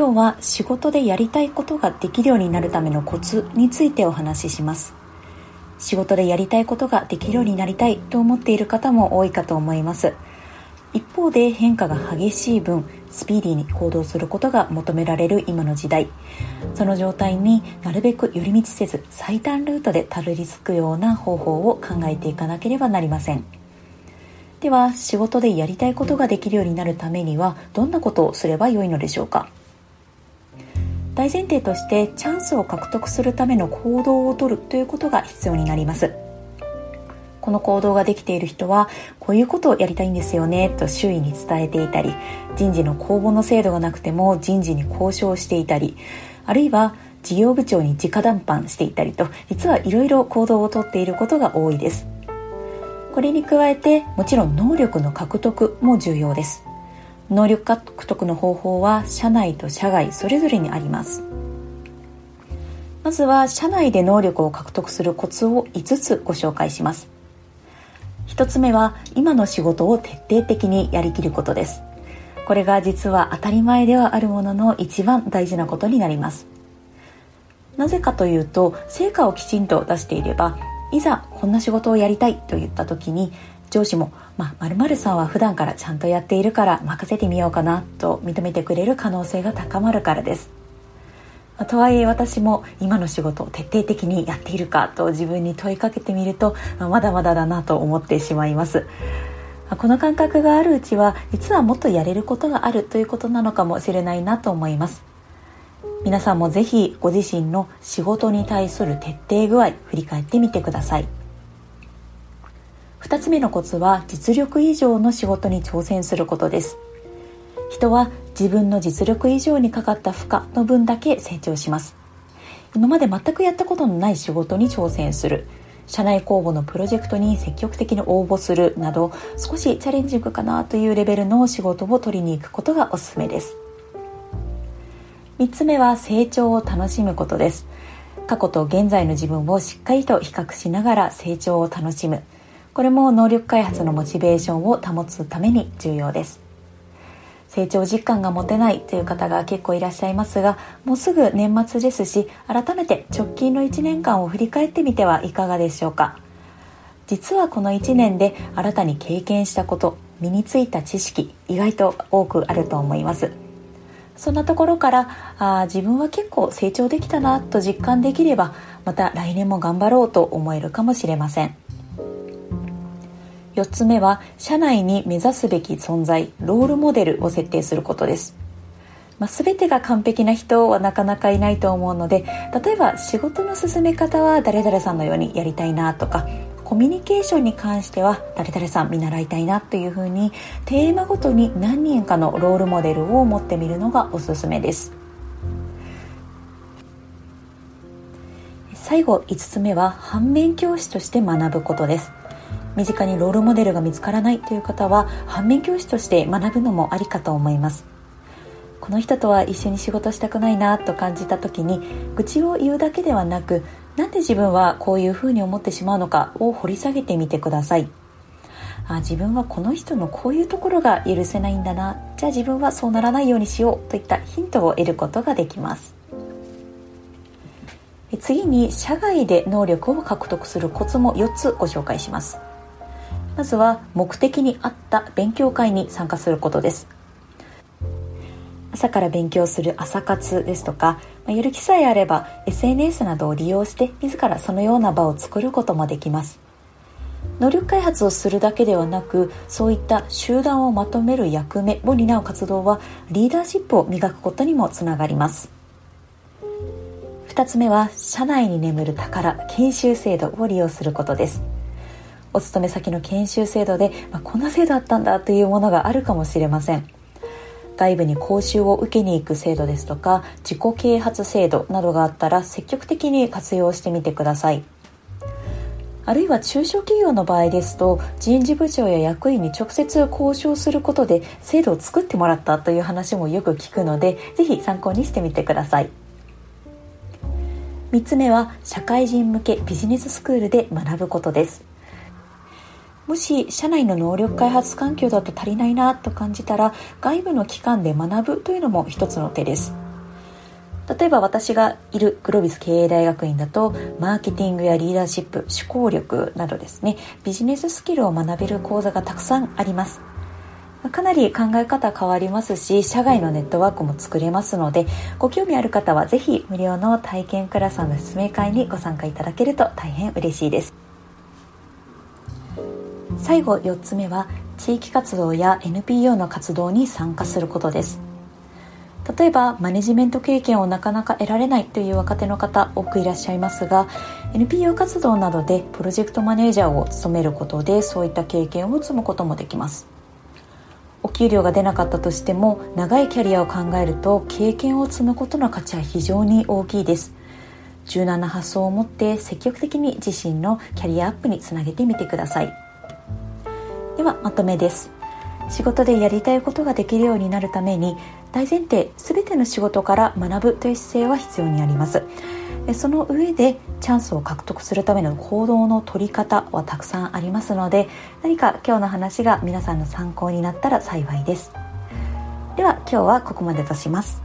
今日は仕事でやりたいことができるようになるためのコツについてお話しします。仕事でやりたいことができるようになりたいと思っている方も多いかと思います。一方で変化が激しい分スピーディーに行動することが求められる今の時代。その状態になるべく寄り道せず最短ルートでたどり着くような方法を考えていかなければなりません。では仕事でやりたいことができるようになるためにはどんなことをすればよいのでしょうか？大前提としてチャンスを獲得するための行動をとるということが必要になります。この行動ができている人はこういうことをやりたいんですよねと周囲に伝えていたり人事の公募の制度がなくても人事に交渉していたりあるいは事業部長に直談判していたりと実はいろいろ行動をとっていることが多いです。これに加えてもちろん能力の獲得も重要です。能力獲得の方法は社内と社外それぞれにあります。まずは社内で能力を獲得するコツを5つご紹介します。1つ目は今の仕事を徹底的にやりきることです。これが実は当たり前ではあるものの一番大事なことになります。なぜかというと成果をきちんと出していればいざこんな仕事をやりたいと言った時に上司も、まあ、〇〇さんは普段からちゃんとやっているから任せてみようかなと認めてくれる可能性が高まるからです。とはいえ私も今の仕事を徹底的にやっているかと自分に問いかけてみるとまだまだだなと思ってしまいます。この感覚があるうちは実はもっとやれることがあるということなのかもしれないなと思います。皆さんもぜひご自身の仕事に対する徹底具合振り返ってみてください。2つ目のコツは実力以上の仕事に挑戦することです。人は自分の実力以上にかかった負荷の分だけ成長します。今まで全くやったことのない仕事に挑戦する。社内公募のプロジェクトに積極的に応募するなど少しチャレンジングかなというレベルの仕事を取りに行くことがおすすめです。3つ目は成長を楽しむことです。過去と現在の自分をしっかりと比較しながら成長を楽しむ。これも能力開発のモチベーションを保つために重要です。成長実感が持てないという方が結構いらっしゃいますがもうすぐ年末ですし改めて直近の1年間を振り返ってみてはいかがでしょうか。実はこの1年で新たに経験したこと身についた知識意外と多くあると思います。そんなところからあ自分は結構成長できたなと実感できればまた来年も頑張ろうと思えるかもしれません。4つ目は社内に目指すべき存在ロールモデルを設定することです。まあ、全てが完璧な人はなかなかいないと思うので例えば仕事の進め方は誰々さんのようにやりたいなとかコミュニケーションに関しては誰々さん見習いたいなというふうにテーマごとに何人かのロールモデルを持ってみるのがおすすめです。最後5つ目は反面教師として学ぶことです。身近にロールモデルが見つからないという方は反面教師として学ぶのもありかと思います。この人とは一緒に仕事したくないなと感じた時に愚痴を言うだけではなくなんで自分はこういうふうに思ってしまうのかを掘り下げてみてください。あ自分はこの人のこういうところが許せないんだな。じゃあ自分はそうならないようにしようといったヒントを得ることができます。次に社外で能力を獲得するコツも4つご紹介します。まずは目的に合った勉強会に参加することです。朝から勉強する朝活ですとか、まやる気さえあれば SNS などを利用して自らそのような場を作ることもできます。能力開発をするだけではなくそういった集団をまとめる役目を担う活動はリーダーシップを磨くことにもつながります。2つ目は社内に眠る宝研修制度を利用することです。お勤め先の研修制度で、まあ、こんな制度あったんだというものがあるかもしれません。外部に講習を受けに行く制度ですとか自己啓発制度などがあったら積極的に活用してみてください。あるいは中小企業の場合ですと人事部長や役員に直接交渉することで制度を作ってもらったという話もよく聞くのでぜひ参考にしてみてください。3つ目は社会人向けビジネススクールで学ぶことです。もし社内の能力開発環境だと足りないなと感じたら外部の機関で学ぶというのも一つの手です。例えば私がいるグロービス経営大学院だとマーケティングやリーダーシップ思考力などですね。ビジネススキルを学べる講座がたくさんあります。かなり考え方変わりますし社外のネットワークも作れますのでご興味ある方はぜひ無料の体験クラスの説明会にご参加いただけると大変嬉しいです。最後4つ目は地域活動や NPO の活動に参加することです。例えばマネジメント経験をなかなか得られないという若手の方多くいらっしゃいますが NPO 活動などでプロジェクトマネージャーを務めることでそういった経験を積むこともできます。お給料が出なかったとしても長いキャリアを考えると経験を積むことの価値は非常に大きいです。柔軟な発想を持って積極的に自身のキャリアアップにつなげてみてください。ではまとめです。仕事でやりたいことができるようになるために大前提全ての仕事から学ぶという姿勢は必要にあります。その上でチャンスを獲得するための行動の取り方はたくさんありますので何か今日の話が皆さんの参考になったら幸いです。では今日はここまでとします。